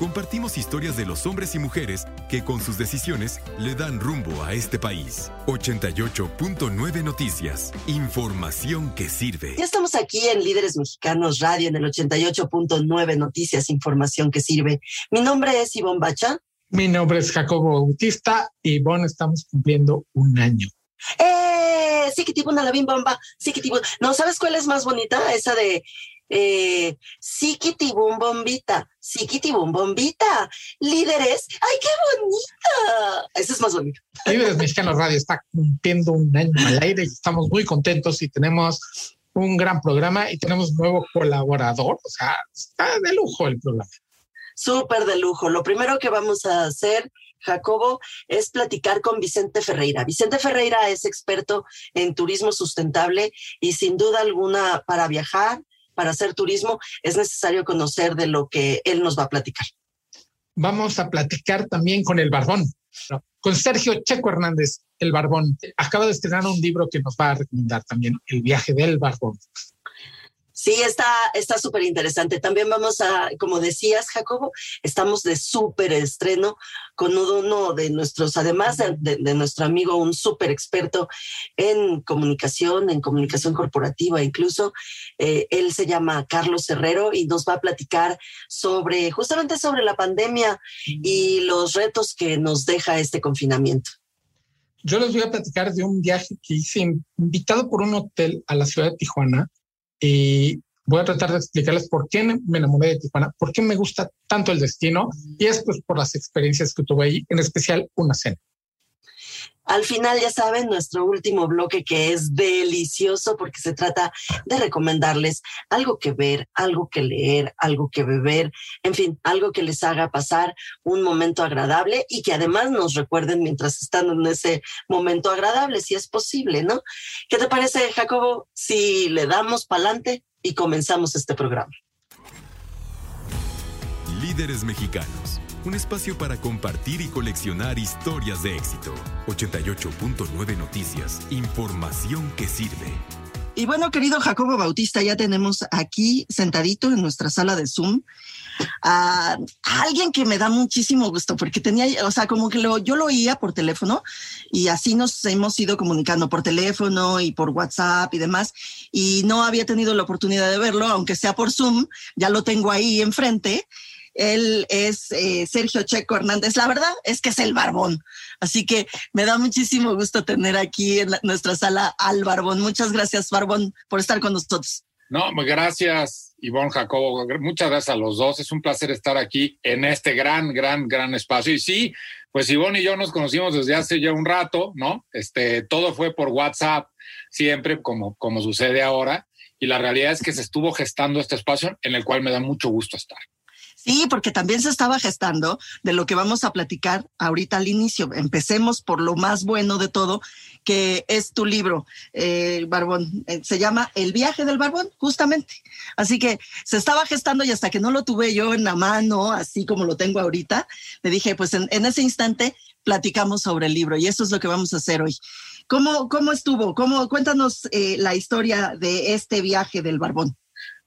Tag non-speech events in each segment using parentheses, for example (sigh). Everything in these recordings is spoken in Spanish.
Compartimos historias de los hombres y mujeres que con sus decisiones le dan rumbo a este país. 88.9 Noticias. Información que sirve. Ya estamos aquí en Líderes Mexicanos Radio en el 88.9 Noticias, información que sirve. Mi nombre es Ivonne Bacha. Mi nombre es Jacobo Bautista y Ivonne estamos cumpliendo un año. ¡Eh! Sí que tipo una la bomba, sí que tipo. No, ¿sabes cuál es más bonita? Esa de eh, Sikitibum Bombita, Sikitibum Bombita, líderes, ¡ay, qué bonita! Eso es más bonito. Líderes Mexicanos Radio está cumpliendo un año al aire y estamos muy contentos y tenemos un gran programa y tenemos un nuevo colaborador, o sea, está de lujo el programa. Súper de lujo. Lo primero que vamos a hacer Jacobo, es platicar con Vicente Ferreira. Vicente Ferreira es experto en turismo sustentable y sin duda alguna para viajar, para hacer turismo, es necesario conocer de lo que él nos va a platicar. Vamos a platicar también con el Barbón, con Sergio Checo Hernández, el Barbón. Acaba de estrenar un libro que nos va a recomendar también, El viaje del Barbón. Sí, está está súper interesante. También vamos a, como decías, Jacobo, estamos de súper estreno con uno de nuestros, además de, nuestro amigo, un súper experto en comunicación, en comunicación corporativa incluso. Eh, él se llama Carlos Herrero y nos va a platicar sobre, justamente sobre la pandemia y los retos que nos deja este confinamiento. Yo les voy a platicar de un viaje que hice invitado por un hotel a la ciudad de Tijuana y voy a tratar de explicarles por qué me enamoré de Tijuana, por qué me gusta tanto el destino y es pues por las experiencias que tuve ahí, en especial una cena. Al final, ya saben, nuestro último bloque que es delicioso porque se trata de recomendarles algo que ver, algo que leer, algo que beber, en fin, algo que les haga pasar un momento agradable y que además nos recuerden mientras están en ese momento agradable, si es posible, ¿no? ¿Qué te parece, Jacobo, si le damos pa'lante y comenzamos este programa? Líderes mexicanos un espacio para compartir y coleccionar historias de éxito. 88.9 Noticias, información que sirve. Y bueno, querido Jacobo Bautista, ya tenemos aquí sentadito en nuestra sala de Zoom a, alguien que me da muchísimo gusto porque tenía, o sea, como que lo, yo lo oía por teléfono y así nos hemos ido comunicando por teléfono y por WhatsApp y demás y no había tenido la oportunidad de verlo, aunque sea por Zoom, ya lo tengo ahí enfrente él es eh, Sergio Checo Hernández. La verdad es que es el barbón. Así que me da muchísimo gusto tener aquí en nuestra sala al barbón. Muchas gracias, barbón, por estar con nosotros. No, gracias, Ivonne Jacobo. Muchas gracias a los dos. Es un placer estar aquí en este gran, gran, gran espacio. Y sí, pues Ivonne y yo nos conocimos desde hace ya un rato, ¿no? Este, todo fue por WhatsApp, siempre como, como sucede ahora. Y la realidad es que se estuvo gestando este espacio en el cual me da mucho gusto estar. Sí, porque también se estaba gestando de lo que vamos a platicar ahorita al inicio. Empecemos por lo más bueno de todo, que es tu libro, eh, Barbón. Eh, se llama El viaje del Barbón, justamente. Así que se estaba gestando y hasta que no lo tuve yo en la mano, así como lo tengo ahorita, le dije, pues en, ese instante platicamos sobre el libro y eso es lo que vamos a hacer hoy. ¿Cómo, cómo estuvo? ¿Cómo, cuéntanos eh, la historia de este viaje del Barbón.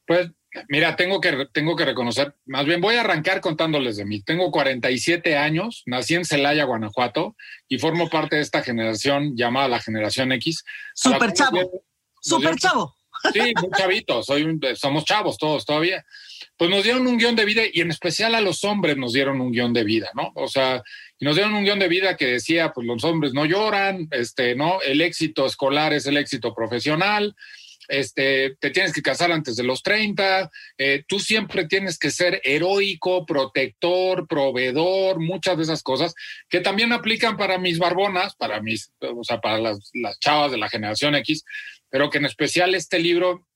Pues Mira, tengo que, tengo que reconocer, más bien voy a arrancar contándoles de mí. Tengo 47 años, nací en Celaya, Guanajuato, y formo parte de esta generación llamada la generación X. Super chavo, super chavo. Sí, muy chavito, soy somos chavos todos todavía. Pues nos dieron un guion de vida y en especial a los hombres nos dieron un guion de vida, ¿no? O sea, nos dieron un guion de vida que decía, pues los hombres no lloran, este, ¿no? El éxito escolar es el éxito profesional, este, te tienes que casar antes de los 30, eh, tú siempre tienes que ser heroico, protector, proveedor, muchas de esas cosas que también aplican para mis barbonas, para mis, o sea, para las, las chavas de la generación X, pero que en especial este libro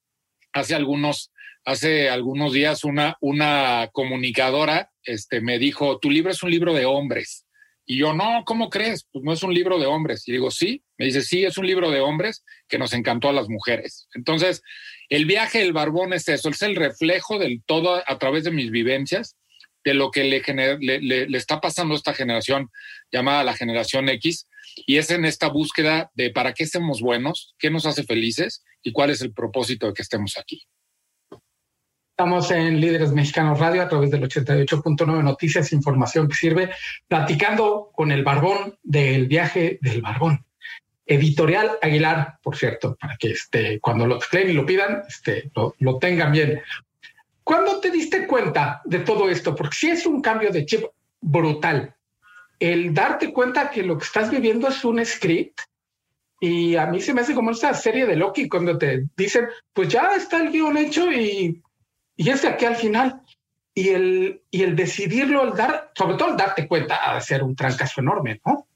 hace algunos, hace algunos días una, una comunicadora este, me dijo, tu libro es un libro de hombres. Y yo, no, ¿cómo crees? Pues no es un libro de hombres. Y digo, sí. Me dice, sí, es un libro de hombres que nos encantó a las mujeres. Entonces, el viaje del barbón es eso, es el reflejo del todo a través de mis vivencias, de lo que le, está pasando a esta generación llamada la generación X. Y es en esta búsqueda de para qué estemos buenos, qué nos hace felices y cuál es el propósito de que estemos aquí. Estamos en Líderes Mexicanos Radio a través del 88.9 Noticias, información que sirve, platicando con el Barbón del viaje del Barbón. Editorial Aguilar, por cierto, para que este, cuando lo exclamen y lo pidan, este, lo, lo tengan bien. ¿Cuándo te diste cuenta de todo esto? Porque si es un cambio de chip brutal. El darte cuenta que lo que estás viviendo es un script y a mí se me hace como esta serie de Loki cuando te dicen, pues ya está el guion hecho y y es de aquí al final. Y el, y el decidirlo, el dar, sobre todo el darte cuenta, ha de ser un trancazo enorme, ¿no?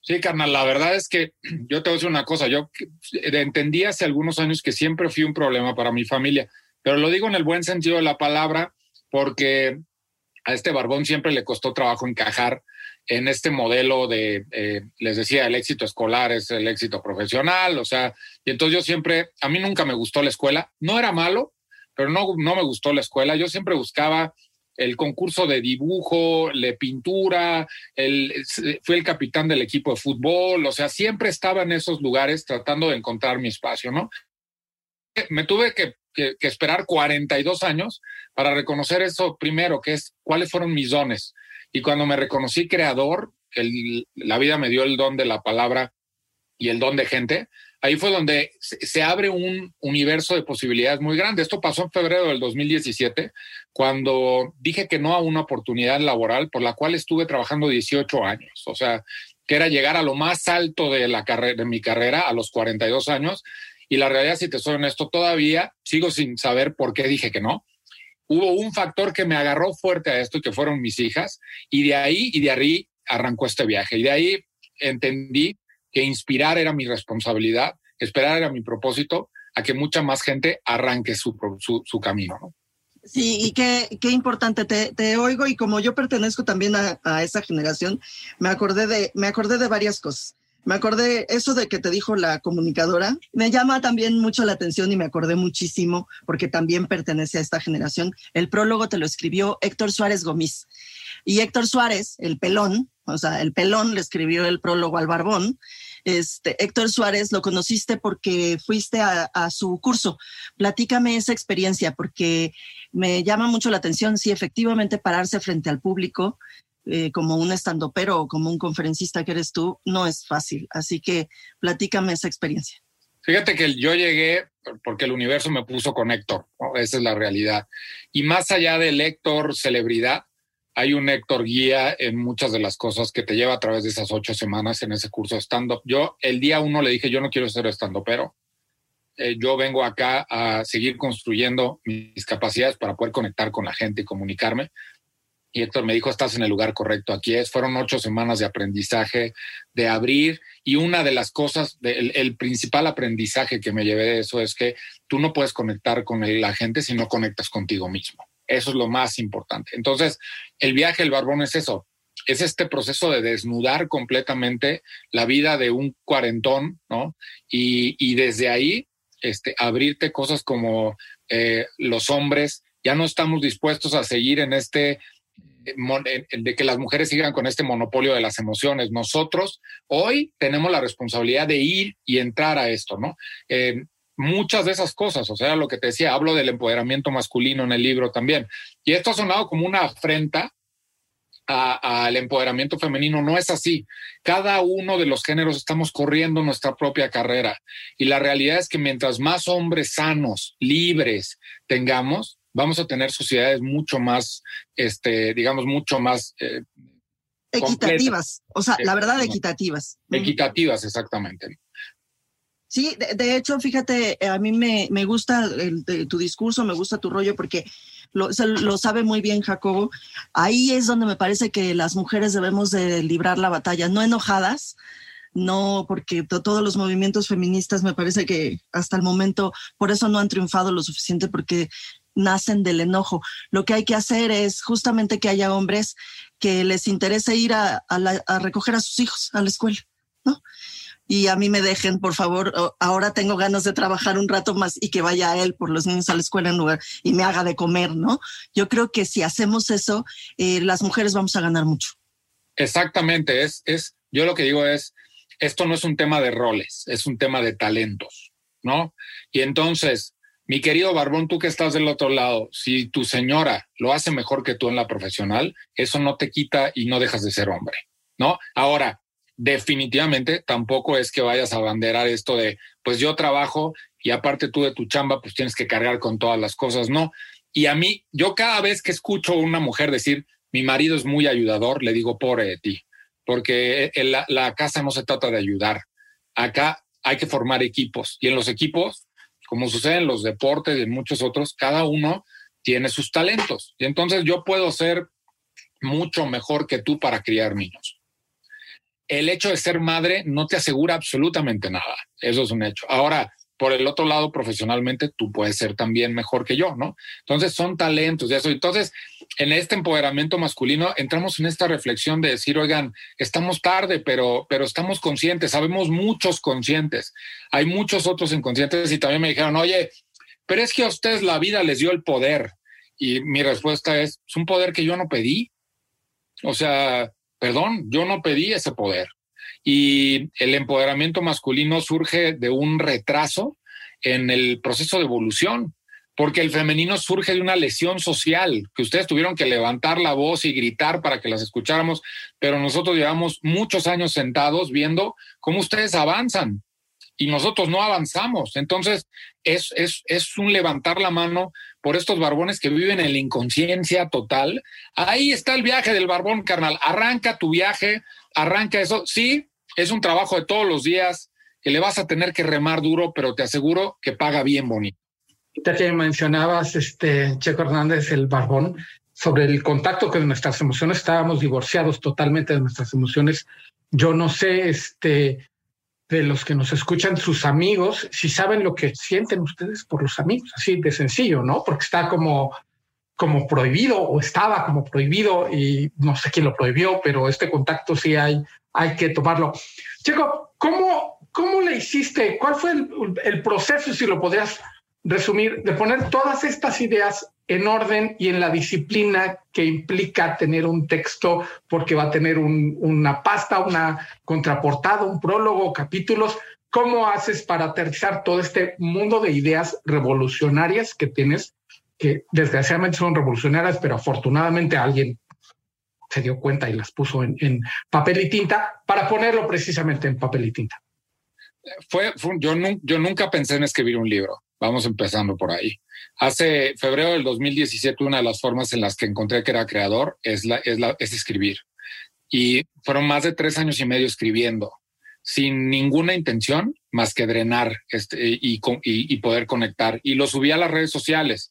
Sí, carnal, la verdad es que (clears throat) yo te voy a decir una cosa, yo entendí hace algunos años que siempre fui un problema para mi familia, pero lo digo en el buen sentido de la palabra, porque a este barbón siempre le costó trabajo encajar en este modelo de, eh, les decía, el éxito escolar es el éxito profesional, o sea, y entonces yo siempre, a mí nunca me gustó la escuela, no era malo, pero no, no me gustó la escuela. Yo siempre buscaba el concurso de dibujo, de pintura, el, fui el capitán del equipo de fútbol, o sea, siempre estaba en esos lugares tratando de encontrar mi espacio, ¿no? Me tuve que, que, que esperar 42 años para reconocer eso primero, que es cuáles fueron mis dones. Y cuando me reconocí creador, el, la vida me dio el don de la palabra y el don de gente, ahí fue donde se abre un universo de posibilidades muy grande. Esto pasó en febrero del 2017, cuando dije que no a una oportunidad laboral por la cual estuve trabajando 18 años. O sea, que era llegar a lo más alto de, la carrera, de mi carrera a los 42 años. Y la realidad, si te soy honesto, todavía sigo sin saber por qué dije que no. Hubo un factor que me agarró fuerte a esto que fueron mis hijas. Y de ahí y de ahí arrancó este viaje. Y de ahí entendí que inspirar era mi responsabilidad, esperar era mi propósito, a que mucha más gente arranque su, su, camino. ¿no? Sí, y qué, qué importante, te, te, oigo y como yo pertenezco también a, a, esa generación, me acordé, de, me acordé de varias cosas. Me acordé eso de que te dijo la comunicadora, me llama también mucho la atención y me acordé muchísimo porque también pertenece a esta generación. El prólogo te lo escribió Héctor Suárez Gómez. Y Héctor Suárez, el pelón, o sea, el pelón le escribió el prólogo al barbón. Este, Héctor Suárez, lo conociste porque fuiste a, su curso. Platícame esa experiencia porque me llama mucho la atención si efectivamente pararse frente al público eh, como un estandopero o como un conferencista que eres tú no es fácil. Así que platícame esa experiencia. Fíjate que yo llegué porque el universo me puso con Héctor, ¿no? esa es la realidad. Y más allá del Héctor celebridad, hay un Héctor guía en muchas de las cosas que te lleva a través de esas ocho semanas en ese curso de stand-up. Yo el día uno le dije, yo no quiero ser stand-upero. Eh, yo vengo acá a seguir construyendo mis capacidades para poder conectar con la gente y comunicarme. Y Héctor me dijo, estás en el lugar correcto, aquí es. Fueron ocho semanas de aprendizaje, de abrir. Y una de las cosas, de, el, el, principal aprendizaje que me llevé de eso es que tú no puedes conectar con la gente si no conectas contigo mismo. Eso es lo más importante. Entonces, el viaje del barbón es eso, es este proceso de desnudar completamente la vida de un cuarentón, ¿no? Y, y desde ahí, este, abrirte cosas como eh, los hombres, ya no estamos dispuestos a seguir en este de que las mujeres sigan con este monopolio de las emociones. Nosotros hoy tenemos la responsabilidad de ir y entrar a esto, ¿no? Eh, muchas de esas cosas, o sea, lo que te decía, hablo del empoderamiento masculino en el libro también. Y esto ha sonado como una afrenta al empoderamiento femenino, no es así. Cada uno de los géneros estamos corriendo nuestra propia carrera y la realidad es que mientras más hombres sanos, libres tengamos, vamos a tener sociedades mucho más, este, digamos, mucho más... Eh, equitativas, completas. o sea, la verdad, equitativas. Equitativas, exactamente. Sí, de, hecho, fíjate, a mí me, me gusta tu discurso, me gusta tu rollo porque lo, lo, sabe muy bien Jacobo. Ahí es donde me parece que las mujeres debemos de librar la batalla, no enojadas, no porque todos los movimientos feministas me parece que hasta el momento por eso no han triunfado lo suficiente porque nacen del enojo. Lo que hay que hacer es justamente que haya hombres que les interese ir a, a recoger a sus hijos a la escuela, ¿no? Y a mí me dejen, por favor, ahora tengo ganas de trabajar un rato más y que vaya él por los niños a la escuela en lugar y me haga de comer, ¿no? Yo creo que si hacemos eso, eh, las mujeres vamos a ganar mucho. Exactamente, es, es, yo lo que digo es, esto no es un tema de roles, es un tema de talentos, ¿no? Y entonces, mi querido Barbón, tú que estás del otro lado, si tu señora lo hace mejor que tú en la profesional, eso no te quita y no dejas de ser hombre, ¿no? Ahora, definitivamente tampoco es que vayas a abanderar esto de, pues yo trabajo y aparte tú de tu chamba, pues tienes que cargar con todas las cosas, no. Y a mí, yo cada vez que escucho a una mujer decir, mi marido es muy ayudador, le digo, pobre de ti, porque la, la casa no se trata de ayudar. Acá hay que formar equipos y en los equipos, como sucede en los deportes y en muchos otros, cada uno tiene sus talentos. Y entonces yo puedo ser mucho mejor que tú para criar niños el hecho de ser madre no te asegura absolutamente nada. Eso es un hecho. Ahora, por el otro lado, profesionalmente, tú puedes ser también mejor que yo, ¿no? Entonces, son talentos. Entonces, en este empoderamiento masculino, entramos en esta reflexión de decir, oigan, estamos tarde, pero, pero estamos conscientes, sabemos muchos conscientes. Hay muchos otros inconscientes y también me dijeron, oye, pero es que a ustedes la vida les dio el poder. Y mi respuesta es, es un poder que yo no pedí. O sea, Perdón, yo no pedí ese poder. Y el empoderamiento masculino surge de un retraso en el proceso de evolución, porque el femenino surge de una lesión social, que ustedes tuvieron que levantar la voz y gritar para que las escucháramos, pero nosotros llevamos muchos años sentados viendo cómo ustedes avanzan y nosotros no avanzamos. Entonces, es, es, es un levantar la mano por estos barbones que viven en la inconsciencia total. Ahí está el viaje del barbón, carnal. Arranca tu viaje, arranca eso. Sí, es un trabajo de todos los días que le vas a tener que remar duro, pero te aseguro que paga bien bonito. Ya que mencionabas, este, Checo Hernández, el barbón, sobre el contacto con nuestras emociones, estábamos divorciados totalmente de nuestras emociones. Yo no sé, este, de los que nos escuchan, sus amigos, si saben lo que sienten ustedes por los amigos, así de sencillo, ¿no? Porque está como, como prohibido o estaba como prohibido y no sé quién lo prohibió, pero este contacto sí hay, hay que tomarlo. Checo, ¿cómo, cómo le hiciste? ¿Cuál fue el, el proceso, si lo podrías resumir, de poner todas estas ideas en orden y en la disciplina que implica tener un texto, porque va a tener una pasta, una contraportada, un prólogo, capítulos. ¿Cómo haces para aterrizar todo este mundo de ideas revolucionarias que tienes, que desgraciadamente son revolucionarias, pero afortunadamente alguien se dio cuenta y las puso en, papel y tinta para ponerlo precisamente en papel y tinta? Fue, yo, yo nunca pensé en escribir un libro. Vamos empezando por ahí. Hace febrero del 2017, una de las formas en las que encontré que era creador es, es, es escribir. Y fueron más de tres años y medio escribiendo, sin ninguna intención más que drenar este, y, y, y poder conectar. Y lo subí a las redes sociales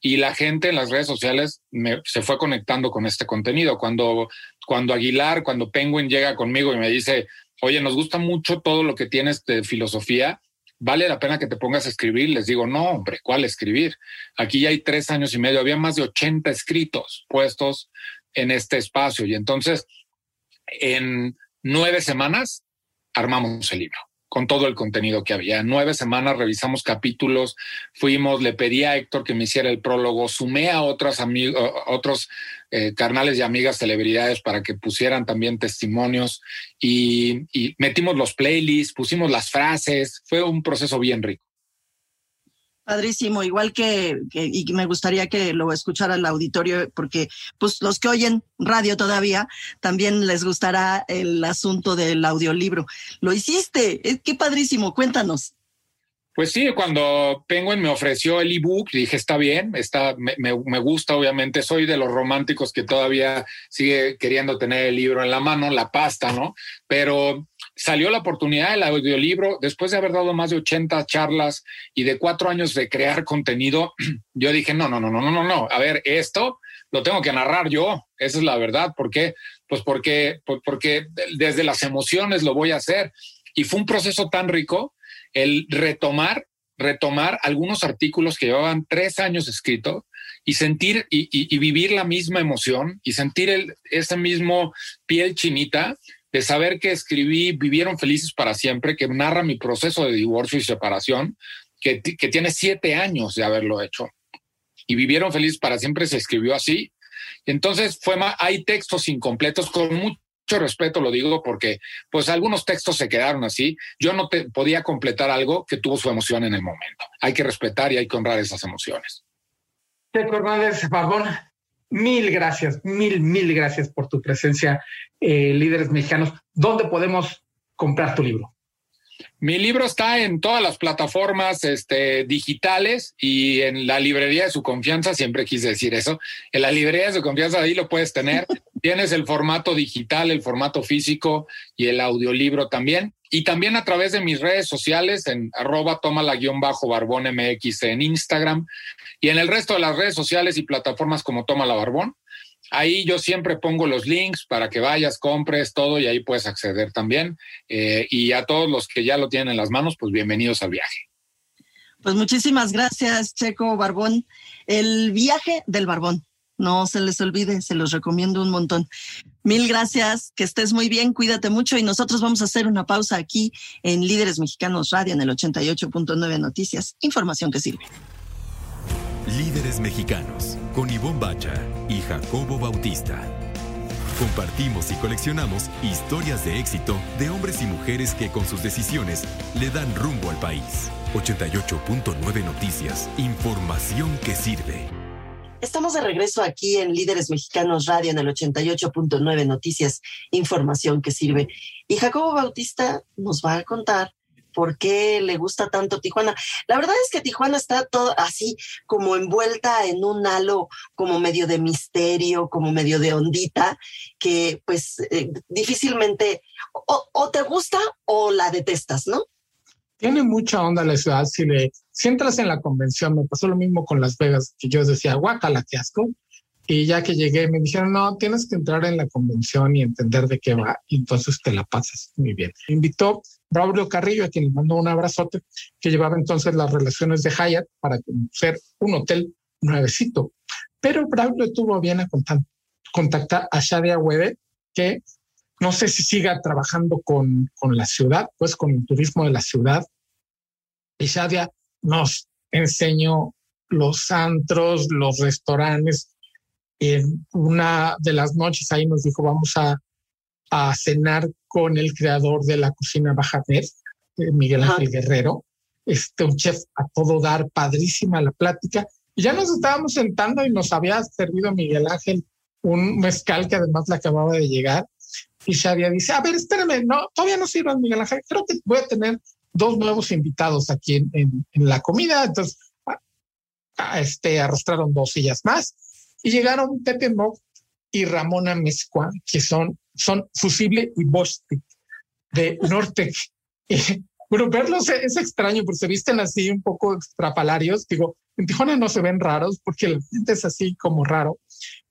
y la gente en las redes sociales se fue conectando con este contenido. Cuando, cuando Aguilar, cuando Penguin llega conmigo y me dice, oye, nos gusta mucho todo lo que tienes de filosofía, vale la pena que te pongas a escribir. Les digo, no, hombre, ¿cuál escribir? Aquí ya hay tres años y medio, había más de 80 escritos puestos en este espacio y entonces en nueve semanas armamos el libro con todo el contenido que había. Nueve semanas revisamos capítulos, fuimos, le pedí a Héctor que me hiciera el prólogo, sumé a amigos, otros eh, carnales y amigas celebridades para que pusieran también testimonios y metimos los playlists, pusimos las frases, fue un proceso bien rico. Padrísimo, igual que, y me gustaría que lo escuchara el auditorio, porque pues los que oyen radio todavía también les gustará el asunto del audiolibro. Lo hiciste, qué padrísimo, cuéntanos. Pues sí, cuando Penguin me ofreció el ebook, dije, está bien, está, me, me, gusta, obviamente, soy de los románticos que todavía sigue queriendo tener el libro en la mano, la pasta, ¿no? Pero salió la oportunidad del audiolibro, después de haber dado más de 80 charlas y de cuatro años de crear contenido, (clears throat) yo dije, no, no, no, no, no, no, no, a ver, esto lo tengo que narrar yo, esa es la verdad, ¿por qué? Pues porque, pues porque desde las emociones lo voy a hacer. Y fue un proceso tan rico el retomar, retomar algunos artículos que llevaban tres años escritos y sentir y, vivir la misma emoción y sentir el, ese mismo piel chinita de saber que escribí Vivieron felices para siempre, que narra mi proceso de divorcio y separación, que, que tiene siete años de haberlo hecho. Y Vivieron felices para siempre se escribió así. Entonces fue más, hay textos incompletos con mucho respeto lo digo porque pues algunos textos se quedaron así. Yo no podía completar algo que tuvo su emoción en el momento. Hay que respetar y hay que honrar esas emociones. Hernández mil gracias, mil, mil gracias por tu presencia, eh, líderes mexicanos. ¿Dónde podemos comprar tu libro? Mi libro está en todas las plataformas este, digitales y en la librería de su confianza, siempre quise decir eso, en la librería de su confianza ahí lo puedes tener. (laughs) Tienes el formato digital, el formato físico y el audiolibro también. Y también a través de mis redes sociales en arroba toma la guion bajo barbón MX en Instagram y en el resto de las redes sociales y plataformas como Toma la Barbón. Ahí yo siempre pongo los links para que vayas, compres todo y ahí puedes acceder también. Eh, y a todos los que ya lo tienen en las manos, pues bienvenidos al viaje. Pues muchísimas gracias, Checo Barbón. El viaje del Barbón. No se les olvide, se los recomiendo un montón. Mil gracias, que estés muy bien, cuídate mucho y nosotros vamos a hacer una pausa aquí en Líderes Mexicanos Radio en el 88.9 Noticias, información que sirve. Líderes Mexicanos, con Ivonne Bacha y Jacobo Bautista. Compartimos y coleccionamos historias de éxito de hombres y mujeres que con sus decisiones le dan rumbo al país. 88.9 Noticias, información que sirve. Estamos de regreso aquí en Líderes Mexicanos Radio en el 88.9 Noticias, información que sirve. Y Jacobo Bautista nos va a contar por qué le gusta tanto Tijuana. La verdad es que Tijuana está todo así como envuelta en un halo como medio de misterio, como medio de ondita, que pues eh, difícilmente o, te gusta o la detestas, ¿no? Tiene mucha onda la ciudad. Si, le, si entras en la convención, me pasó lo mismo con Las Vegas, que yo decía, guacala, qué asco. Y ya que llegué, me dijeron, no, tienes que entrar en la convención y entender de qué va. Y entonces te la pasas muy bien. Me invitó Braulio Carrillo, a quien le mandó un abrazote, que llevaba entonces las relaciones de Hyatt para ser un hotel nuevecito. Pero Braulio tuvo bien a contactar a Shadia Webe, que no sé si siga trabajando con, con la ciudad, pues con el turismo de la ciudad. Y Shadia nos enseñó los antros, los restaurantes, en una de las noches ahí nos dijo, vamos a, a cenar con el creador de la cocina Bajaner, eh, Miguel Ángel Guerrero, este, un chef a todo dar, padrísima la plática. Y ya nos estábamos sentando y nos había servido Miguel Ángel un mezcal que además le acababa de llegar. Y Shadia dice, a ver, espérame, no, todavía no sirve Miguel Ángel, creo que voy a tener dos nuevos invitados aquí en, en, la comida. Entonces, este, arrastraron dos sillas más y llegaron Pepe Mog y Ramona Mezcua, que son, son Fusible y Bostic de Nortec. (laughs) bueno, verlos es, extraño porque se visten así un poco extrapalarios. Digo, en Tijuana no se ven raros porque el gente es así como raro.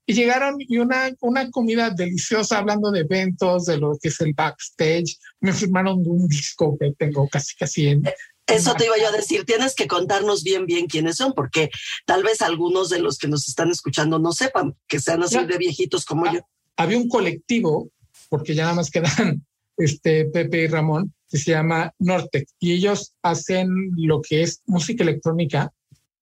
Y llegaron y una, una comida deliciosa hablando de eventos, de lo que es el backstage. Me firmaron un disco que tengo casi casi en, eso te iba yo a decir, tienes que contarnos bien, bien quiénes son, porque tal vez algunos de los que nos están escuchando no sepan que sean así de viejitos como ah, yo. Había un colectivo, porque ya nada más quedan (laughs) este, Pepe y Ramón, que se llama Nortec, y ellos hacen lo que es música electrónica,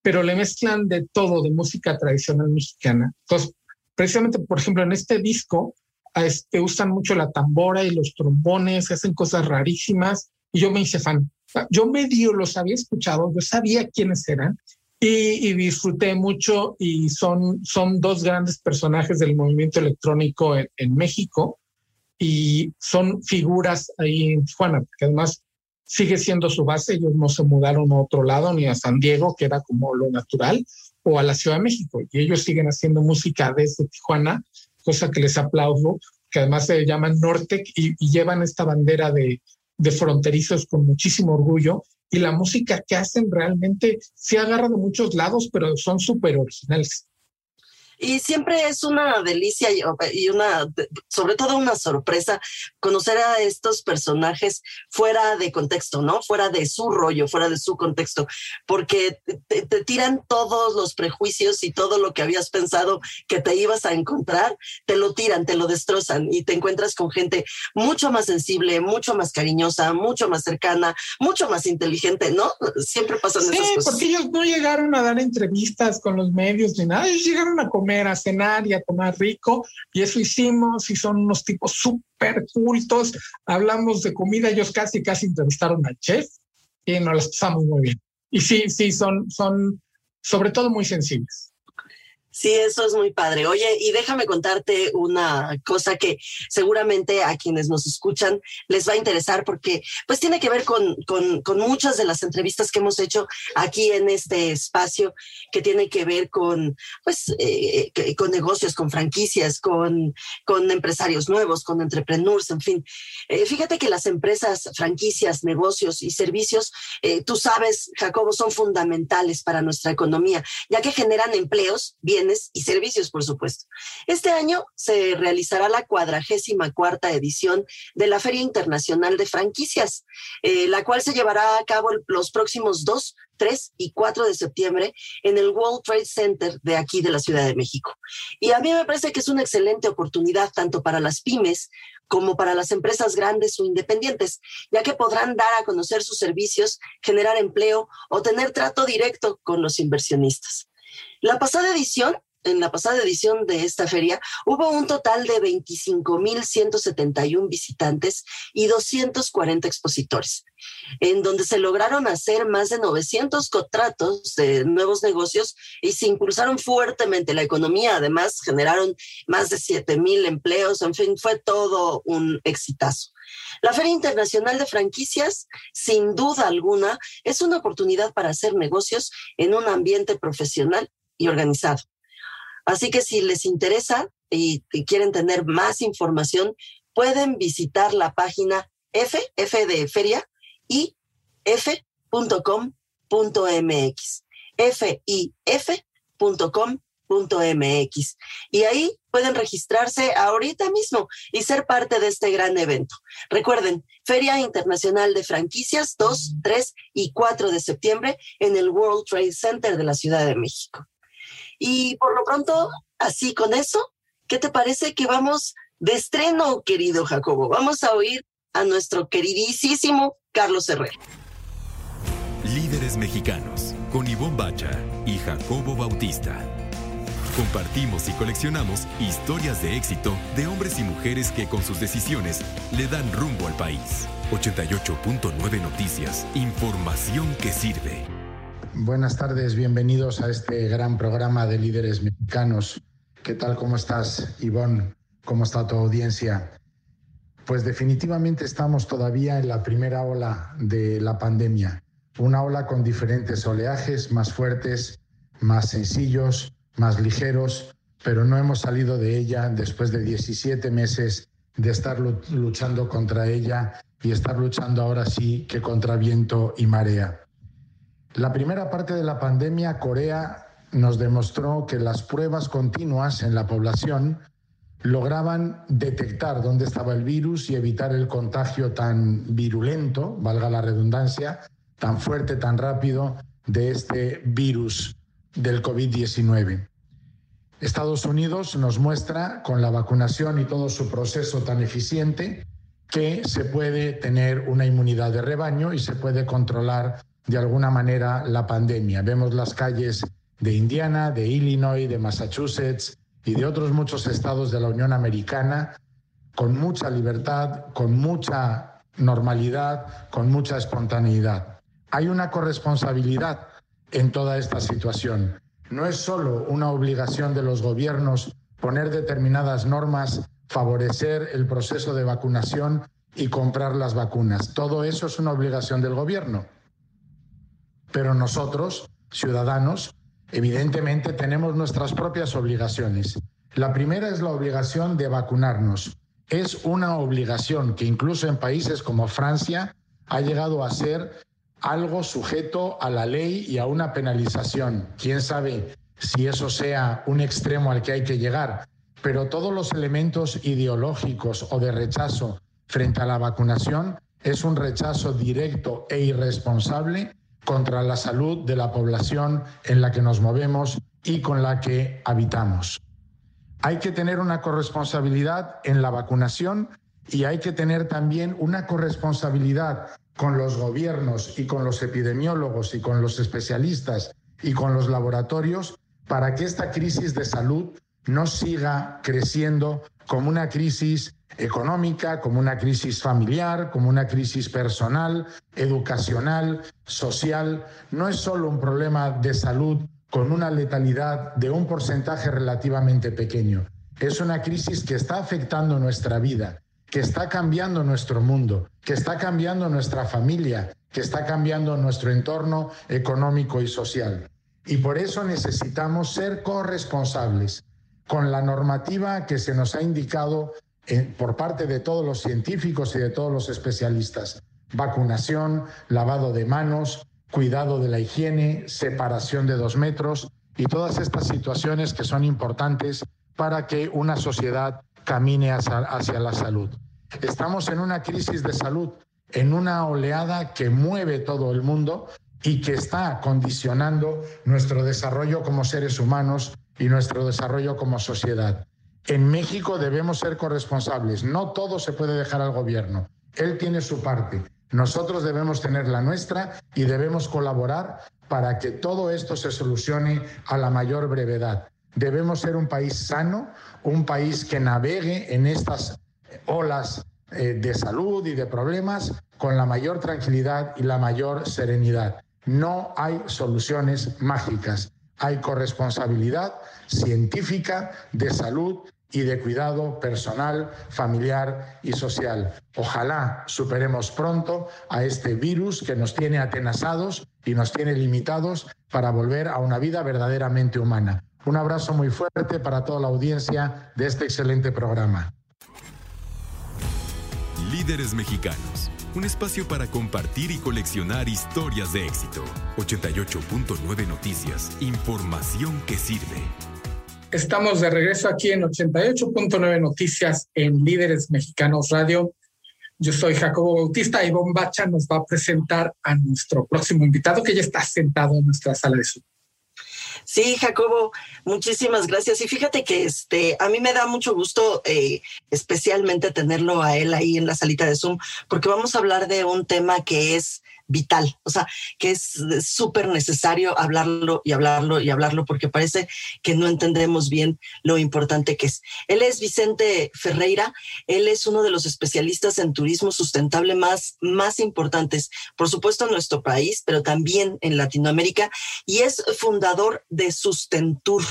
pero le mezclan de todo, de música tradicional mexicana. Entonces, precisamente, por ejemplo, en este disco, este, usan mucho la tambora y los trombones, hacen cosas rarísimas, y yo me hice fan. Yo medio los había escuchado, yo sabía quiénes eran y, disfruté mucho y son, son dos grandes personajes del movimiento electrónico en, México y son figuras ahí en Tijuana, porque además sigue siendo su base, ellos no se mudaron a otro lado, ni a San Diego, que era como lo natural, o a la Ciudad de México, y ellos siguen haciendo música desde Tijuana, cosa que les aplaudo, que además se llaman Nortec y, llevan esta bandera de, de fronterizos con muchísimo orgullo, y la música que hacen realmente se agarra de muchos lados, pero son súper originales. Y siempre es una delicia y una, sobre todo una sorpresa, conocer a estos personajes fuera de contexto, ¿no? Fuera de su rollo, fuera de su contexto, porque te, tiran todos los prejuicios y todo lo que habías pensado que te ibas a encontrar, te lo tiran, te lo destrozan y te encuentras con gente mucho más sensible, mucho más cariñosa, mucho más cercana, mucho más inteligente, ¿no? Siempre pasan sí, esas cosas. porque ellos no llegaron a dar entrevistas con los medios ni nada, ellos llegaron a comer a cenar y a tomar rico, y eso hicimos, y son unos tipos súper cultos, hablamos de comida, ellos casi, casi entrevistaron al chef, y nos las pasamos muy bien. Y sí, sí, son, son sobre todo muy sensibles. Sí, eso es muy padre. Oye, y déjame contarte una cosa que seguramente a quienes nos escuchan les va a interesar porque pues tiene que ver con, con, muchas de las entrevistas que hemos hecho aquí en este espacio que tiene que ver con pues eh, con negocios, con franquicias, con, con empresarios nuevos, con entrepreneurs, en fin. Eh, fíjate que las empresas, franquicias, negocios y servicios, eh, tú sabes, Jacobo, son fundamentales para nuestra economía, ya que generan empleos, bien y servicios, por supuesto. Este año se realizará la cuadragésima cuarta edición de la Feria Internacional de Franquicias, eh, la cual se llevará a cabo los próximos 2, 3 y 4 de septiembre en el World Trade Center de aquí de la Ciudad de México. Y a mí me parece que es una excelente oportunidad tanto para las pymes como para las empresas grandes o independientes, ya que podrán dar a conocer sus servicios, generar empleo o tener trato directo con los inversionistas. La pasada edición, en la pasada edición de esta feria, hubo un total de 25.171 visitantes y 240 expositores, en donde se lograron hacer más de 900 contratos de nuevos negocios y se impulsaron fuertemente la economía. Además, generaron más de 7.000 empleos. En fin, fue todo un exitazo. La Feria Internacional de Franquicias, sin duda alguna, es una oportunidad para hacer negocios en un ambiente profesional y organizado. Así que si les interesa y, quieren tener más información, pueden visitar la página F, F de feria, y f.com.mx. F-I-F.com.mx. Y ahí pueden registrarse ahorita mismo y ser parte de este gran evento. Recuerden, Feria Internacional de Franquicias 2, 3 y 4 de septiembre en el World Trade Center de la Ciudad de México. Y por lo pronto, así con eso, ¿qué te parece que vamos de estreno, querido Jacobo? Vamos a oír a nuestro queridísimo Carlos Herrera. Líderes mexicanos, con Ivonne Bacha y Jacobo Bautista. Compartimos y coleccionamos historias de éxito de hombres y mujeres que con sus decisiones le dan rumbo al país. 88.9 Noticias, información que sirve. Buenas tardes, bienvenidos a este gran programa de líderes mexicanos. ¿Qué tal? ¿Cómo estás, Ivonne? ¿Cómo está tu audiencia? Pues definitivamente estamos todavía en la primera ola de la pandemia. Una ola con diferentes oleajes, más fuertes, más sencillos, más ligeros, pero no hemos salido de ella después de 17 meses de estar luchando contra ella y estar luchando ahora sí que contra viento y marea. La primera parte de la pandemia, Corea nos demostró que las pruebas continuas en la población lograban detectar dónde estaba el virus y evitar el contagio tan virulento, valga la redundancia, tan fuerte, tan rápido de este virus del COVID-19. Estados Unidos nos muestra con la vacunación y todo su proceso tan eficiente que se puede tener una inmunidad de rebaño y se puede controlar de alguna manera la pandemia. Vemos las calles de Indiana, de Illinois, de Massachusetts y de otros muchos estados de la Unión Americana con mucha libertad, con mucha normalidad, con mucha espontaneidad. Hay una corresponsabilidad en toda esta situación. No es solo una obligación de los gobiernos poner determinadas normas, favorecer el proceso de vacunación y comprar las vacunas. Todo eso es una obligación del gobierno. Pero nosotros, ciudadanos, evidentemente tenemos nuestras propias obligaciones. La primera es la obligación de vacunarnos. Es una obligación que incluso en países como Francia ha llegado a ser algo sujeto a la ley y a una penalización. ¿Quién sabe si eso sea un extremo al que hay que llegar? Pero todos los elementos ideológicos o de rechazo frente a la vacunación es un rechazo directo e irresponsable contra la salud de la población en la que nos movemos y con la que habitamos. Hay que tener una corresponsabilidad en la vacunación y hay que tener también una corresponsabilidad con los gobiernos y con los epidemiólogos y con los especialistas y con los laboratorios para que esta crisis de salud no siga creciendo como una crisis económica, como una crisis familiar, como una crisis personal, educacional, social. No es solo un problema de salud con una letalidad de un porcentaje relativamente pequeño. Es una crisis que está afectando nuestra vida, que está cambiando nuestro mundo, que está cambiando nuestra familia, que está cambiando nuestro entorno económico y social. Y por eso necesitamos ser corresponsables con la normativa que se nos ha indicado por parte de todos los científicos y de todos los especialistas. Vacunación, lavado de manos, cuidado de la higiene, separación de dos metros y todas estas situaciones que son importantes para que una sociedad camine hacia, la salud. Estamos en una crisis de salud, en una oleada que mueve todo el mundo y que está condicionando nuestro desarrollo como seres humanos y nuestro desarrollo como sociedad. En México debemos ser corresponsables. No todo se puede dejar al gobierno. Él tiene su parte. Nosotros debemos tener la nuestra y debemos colaborar para que todo esto se solucione a la mayor brevedad. Debemos ser un país sano, un país que navegue en estas olas eh, de salud y de problemas con la mayor tranquilidad y la mayor serenidad. No hay soluciones mágicas, hay corresponsabilidad científica de salud y de cuidado personal, familiar y social. Ojalá superemos pronto a este virus que nos tiene atenazados y nos tiene limitados para volver a una vida verdaderamente humana. Un abrazo muy fuerte para toda la audiencia de este excelente programa. Líderes Mexicanos, un espacio para compartir y coleccionar historias de éxito. 88.9 Noticias, información que sirve. Estamos de regreso aquí en 88.9 Noticias en Líderes Mexicanos Radio. Yo soy Jacobo Bautista y Bombacha nos va a presentar a nuestro próximo invitado que ya está sentado en nuestra sala de Zoom. Sí, Jacobo, muchísimas gracias. Y fíjate que este, a mí me da mucho gusto, eh, especialmente tenerlo a él ahí en la salita de Zoom, porque vamos a hablar de un tema que es vital, o sea, que es súper necesario hablarlo y hablarlo y hablarlo porque parece que no entendemos bien lo importante que es. Él es Vicente Ferreira, él es uno de los especialistas en turismo sustentable más, más importantes, por supuesto en nuestro país, pero también en Latinoamérica, y es fundador de Sustentur.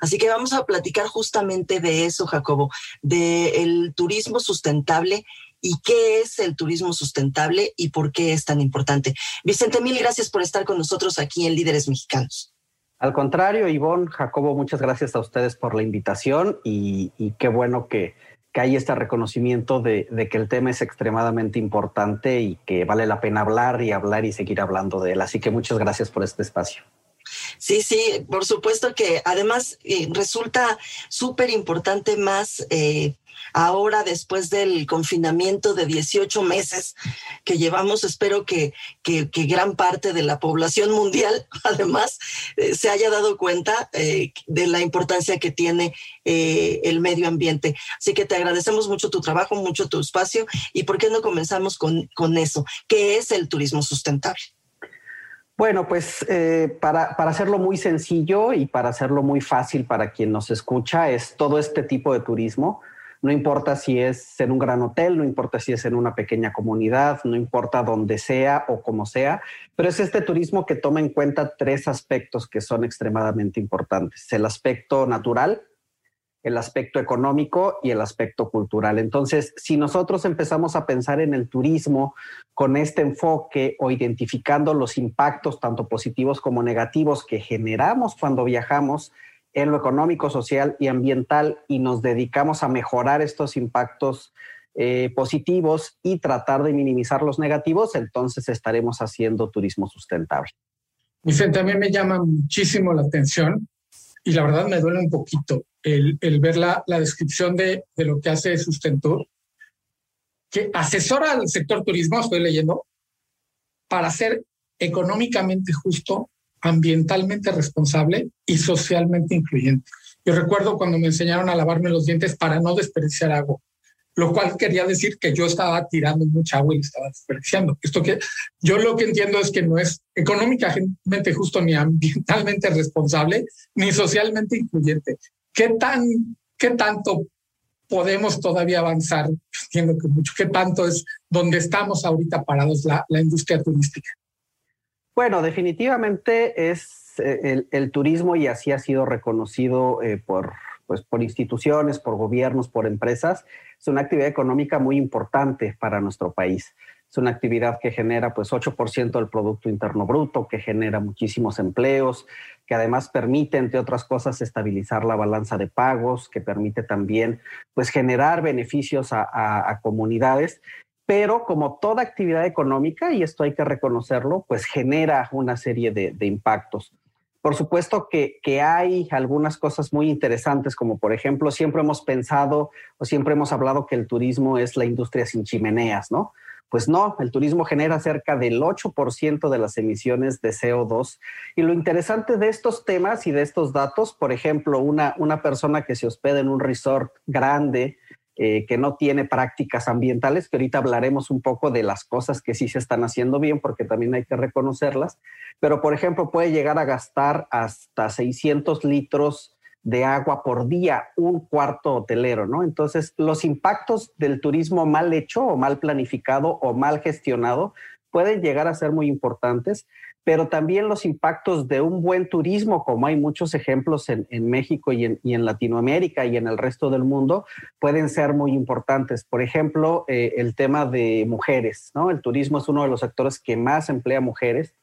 Así que vamos a platicar justamente de eso, Jacobo, del turismo sustentable y qué es el turismo sustentable y por qué es tan importante. Vicente, mil gracias por estar con nosotros aquí en Líderes Mexicanos. Al contrario, Ivonne, Jacobo, muchas gracias a ustedes por la invitación y, qué bueno que, hay este reconocimiento de, de, que el tema es extremadamente importante y que vale la pena hablar y hablar y seguir hablando de él. Así que muchas gracias por este espacio. Sí, sí, por supuesto que además eh, resulta súper importante más eh, ahora después del confinamiento de 18 meses que llevamos. Espero que, que, gran parte de la población mundial (laughs) además eh, se haya dado cuenta de la importancia que tiene el medio ambiente. Así que te agradecemos mucho tu trabajo, mucho tu espacio y por qué no comenzamos con, con eso, ¿qué es el turismo sustentable? Bueno, pues eh, para, hacerlo muy sencillo y para hacerlo muy fácil para quien nos escucha, es todo este tipo de turismo. No importa si es en un gran hotel, no importa si es en una pequeña comunidad, no importa dónde sea o cómo sea, pero es este turismo que toma en cuenta tres aspectos que son extremadamente importantes. El aspecto natural, el aspecto económico y el aspecto cultural. Entonces, si nosotros empezamos a pensar en el turismo con este enfoque o identificando los impactos tanto positivos como negativos que generamos cuando viajamos en lo económico, social y ambiental y nos dedicamos a mejorar estos impactos eh, positivos y tratar de minimizar los negativos, entonces estaremos haciendo turismo sustentable. Vicente, a mí me llama muchísimo la atención y la verdad me duele un poquito el, ver la, descripción de, lo que hace Sustentur, que asesora al sector turismo, estoy leyendo, para ser económicamente justo, ambientalmente responsable y socialmente incluyente. Yo recuerdo cuando me enseñaron a lavarme los dientes para no desperdiciar agua lo cual quería decir que yo estaba tirando mucha agua y estaba desperdiciando. Esto que yo lo que entiendo es que no es económicamente justo ni ambientalmente responsable ni socialmente incluyente. ¿Qué tan qué tanto podemos todavía avanzar? Entiendo que mucho. ¿Qué tanto es donde estamos ahorita parados la, la industria turística? Bueno, definitivamente es eh, el, turismo y así ha sido reconocido eh, por pues por instituciones, por gobiernos, por empresas, es una actividad económica muy importante para nuestro país. Es una actividad que genera pues 8% del Producto Interno Bruto, que genera muchísimos empleos, que además permite, entre otras cosas, estabilizar la balanza de pagos, que permite también pues generar beneficios a, comunidades pero como toda actividad económica, y esto hay que reconocerlo, pues genera una serie de, de impactos. Por supuesto que, hay algunas cosas muy interesantes, como por ejemplo, siempre hemos pensado o siempre hemos hablado que el turismo es la industria sin chimeneas, ¿no? Pues no, el turismo genera cerca del 8% de las emisiones de CO2. Y lo interesante de estos temas y de estos datos, por ejemplo, una, una persona que se hospeda en un resort grande, eh, que no tiene prácticas ambientales, que ahorita hablaremos un poco de las cosas que sí se están haciendo bien, porque también hay que reconocerlas, pero por ejemplo puede llegar a gastar hasta 600 litros de agua por día, un cuarto hotelero, ¿no? Entonces, los impactos del turismo mal hecho o mal planificado o mal gestionado pueden llegar a ser muy importantes pero también los impactos de un buen turismo, como hay muchos ejemplos en, México y en, Latinoamérica y en el resto del mundo, pueden ser muy importantes. Por ejemplo, eh, el tema de mujeres, ¿no? El turismo es uno de los sectores que más emplea mujeres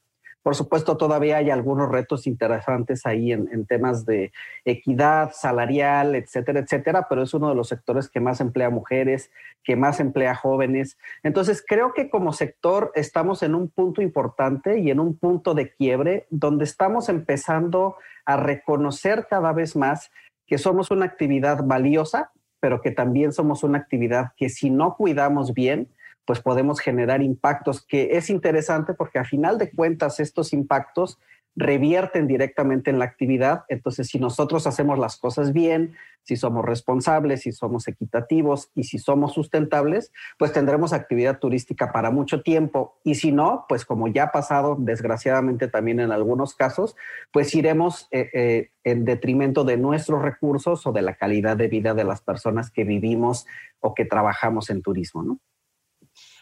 por supuesto, todavía hay algunos retos interesantes ahí en, temas de equidad salarial, etcétera, etcétera, pero es uno de los sectores que más emplea mujeres, que más emplea jóvenes. Entonces, creo que como sector estamos en un punto importante y en un punto de quiebre donde estamos empezando a reconocer cada vez más que somos una actividad valiosa, pero que también somos una actividad que si no cuidamos bien, pues podemos generar impactos, que es interesante porque a final de cuentas estos impactos revierten directamente en la actividad. Entonces, si nosotros hacemos las cosas bien, si somos responsables, si somos equitativos y si somos sustentables, pues tendremos actividad turística para mucho tiempo. Y si no, pues como ya ha pasado desgraciadamente también en algunos casos, pues iremos eh, eh, en detrimento de nuestros recursos o de la calidad de vida de las personas que vivimos o que trabajamos en turismo, ¿no?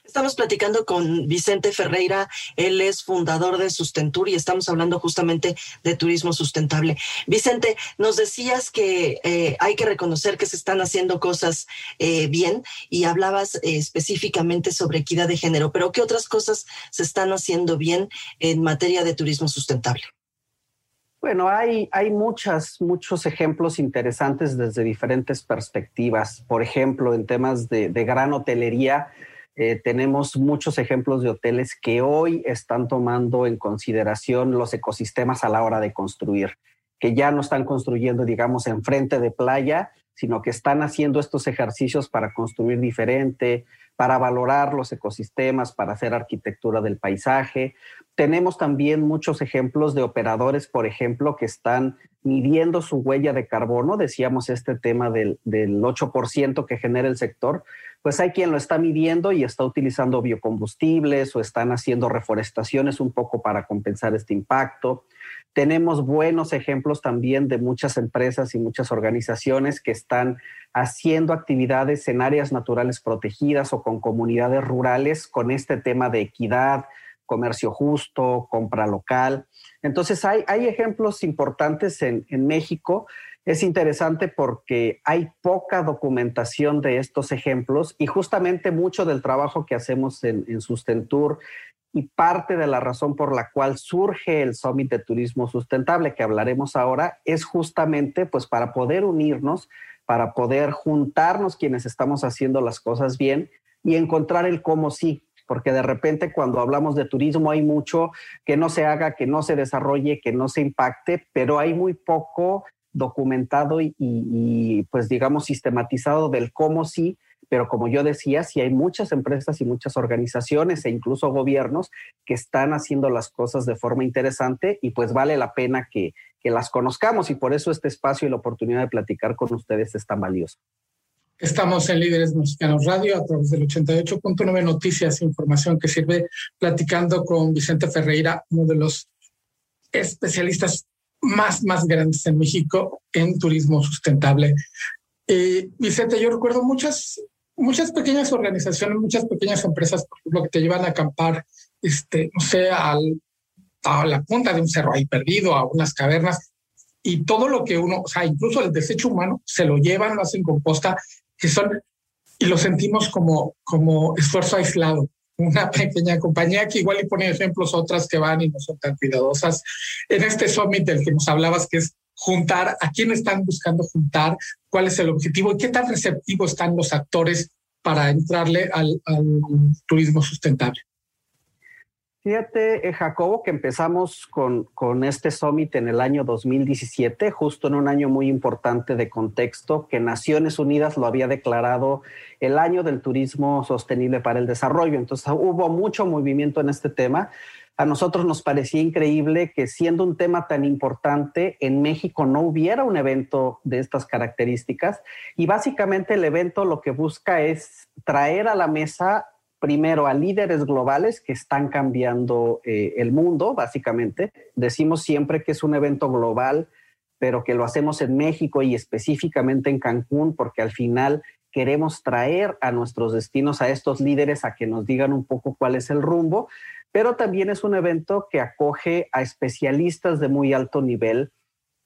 Estamos platicando con Vicente Ferreira, él es fundador de Sustentur y estamos hablando justamente de turismo sustentable. Vicente, nos decías que eh, hay que reconocer que se están haciendo cosas eh, bien y hablabas eh, específicamente sobre equidad de género, pero ¿qué otras cosas se están haciendo bien en materia de turismo sustentable? Bueno, hay, hay muchas, muchos ejemplos interesantes desde diferentes perspectivas. Por ejemplo, en temas de, de gran hotelería, eh, tenemos muchos ejemplos de hoteles que hoy están tomando en consideración los ecosistemas a la hora de construir, que ya no están construyendo, digamos, enfrente de playa, sino que están haciendo estos ejercicios para construir diferente, para valorar los ecosistemas, para hacer arquitectura del paisaje. Tenemos también muchos ejemplos de operadores, por ejemplo, que están midiendo su huella de carbono. Decíamos este tema del, del 8% que genera el sector, pues hay quien lo está midiendo y está utilizando biocombustibles o están haciendo reforestaciones un poco para compensar este impacto. Tenemos buenos ejemplos también de muchas empresas y muchas organizaciones que están haciendo actividades en áreas naturales protegidas o con comunidades rurales con este tema de equidad, comercio justo, compra local. Entonces hay, hay ejemplos importantes en, en México es interesante porque hay poca documentación de estos ejemplos y justamente mucho del trabajo que hacemos en, en Sustentur y parte de la razón por la cual surge el Summit de Turismo Sustentable que hablaremos ahora es justamente pues para poder unirnos, para poder juntarnos quienes estamos haciendo las cosas bien y encontrar el cómo sí, porque de repente cuando hablamos de turismo hay mucho que no se haga, que no se desarrolle, que no se impacte, pero hay muy poco documentado y, pues digamos sistematizado del cómo sí, pero como yo decía, sí hay muchas empresas y muchas organizaciones e incluso gobiernos que están haciendo las cosas de forma interesante y pues vale la pena que, que las conozcamos y por eso este espacio y la oportunidad de platicar con ustedes es tan valioso. Estamos en Líderes Mexicanos Radio a través del 88.9 Noticias, información que sirve platicando con Vicente Ferreira, uno de los especialistas más, más grandes en México en turismo sustentable. Eh, Vicente, yo recuerdo muchas, muchas pequeñas organizaciones, muchas pequeñas empresas, por ejemplo, que te llevan a acampar, este, no sé, al, a la punta de un cerro ahí perdido, a unas cavernas, y todo lo que uno, o sea, incluso el desecho humano, se lo llevan, lo hacen composta, que son, y lo sentimos como, como esfuerzo aislado una pequeña compañía que igual y pone ejemplos otras que van y no son tan cuidadosas. En este summit del que nos hablabas, que es juntar, a quién están buscando juntar, cuál es el objetivo y qué tan receptivos están los actores para entrarle al turismo sustentable. Fíjate, eh, Jacobo, que empezamos con, con, este summit en el año 2017, justo en un año muy importante de contexto, que Naciones Unidas lo había declarado el año del turismo sostenible para el desarrollo. Entonces hubo mucho movimiento en este tema. A nosotros nos parecía increíble que siendo un tema tan importante, en México no hubiera un evento de estas características. Y básicamente el evento lo que busca es traer a la mesa primero a líderes globales que están cambiando eh, el mundo, básicamente. Decimos siempre que es un evento global, pero que lo hacemos en México y específicamente en Cancún, porque al final queremos traer a nuestros destinos a estos líderes a que nos digan un poco cuál es el rumbo, pero también es un evento que acoge a especialistas de muy alto nivel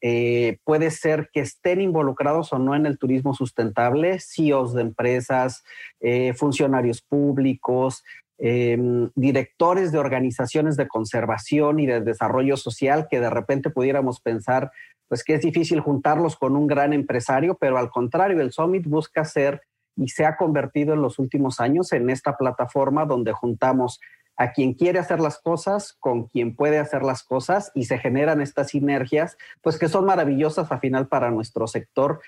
eh, puede ser que estén involucrados o no en el turismo sustentable, CEOs de empresas, eh, funcionarios públicos, em, directores de organizaciones de conservación y de desarrollo social que de repente pudiéramos pensar pues que es difícil juntarlos con un gran empresario, pero al contrario, el Summit busca ser y se ha convertido en los últimos años en esta plataforma donde juntamos a quien quiere hacer las cosas con quien puede hacer las cosas y se generan estas sinergias, pues que son maravillosas al final para nuestro sector.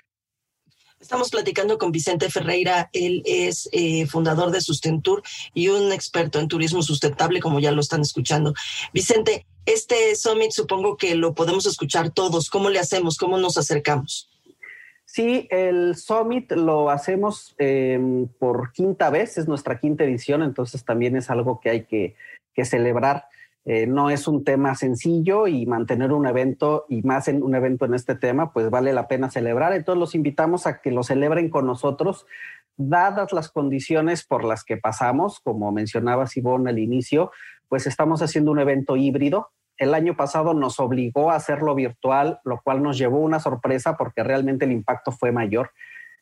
Estamos platicando con Vicente Ferreira, él es eh, fundador de Sustentur y un experto en turismo sustentable, como ya lo están escuchando. Vicente, este summit supongo que lo podemos escuchar todos. ¿Cómo le hacemos? ¿Cómo nos acercamos? Sí, el Summit lo hacemos em, por quinta vez, es nuestra quinta edición, entonces también es algo que hay que, celebrar. Eh, no es un tema sencillo y mantener un evento y más en un evento en este tema, pues vale la pena celebrar. Entonces los invitamos a que lo celebren con nosotros, dadas las condiciones por las que pasamos, como mencionaba Sibón al inicio, pues estamos haciendo un evento híbrido el año pasado nos obligó a hacerlo virtual, lo cual nos llevó una sorpresa porque realmente el impacto fue mayor.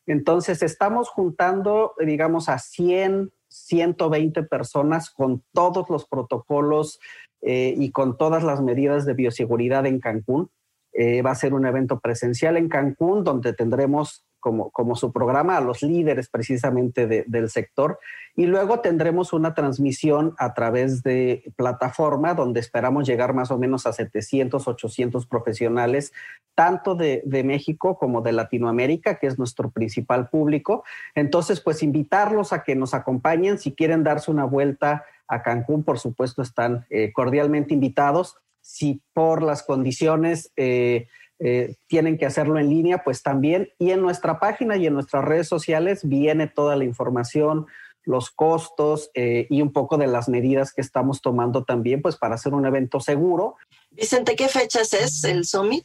Entonces, estamos juntando, digamos, a 100, 120 personas con todos los protocolos eh, y con todas las medidas de bioseguridad en Cancún. Eh, va a ser un evento presencial en Cancún donde tendremos como, como su programa a los líderes precisamente del sector. Y luego tendremos una transmisión a través de plataforma donde esperamos llegar más o menos a 700, 800 profesionales, tanto de, de México como de Latinoamérica, que es nuestro principal público. Entonces, pues invitarlos a que nos acompañen. Si quieren darse una vuelta a Cancún, por supuesto, están eh, cordialmente invitados. Si por las condiciones... Eh, eh, tienen que hacerlo en línea, pues también. Y en nuestra página y en nuestras redes sociales viene toda la información, los costos eh, y un poco de las medidas que estamos tomando también, pues para hacer un evento seguro. Vicente, ¿qué fechas es el Summit?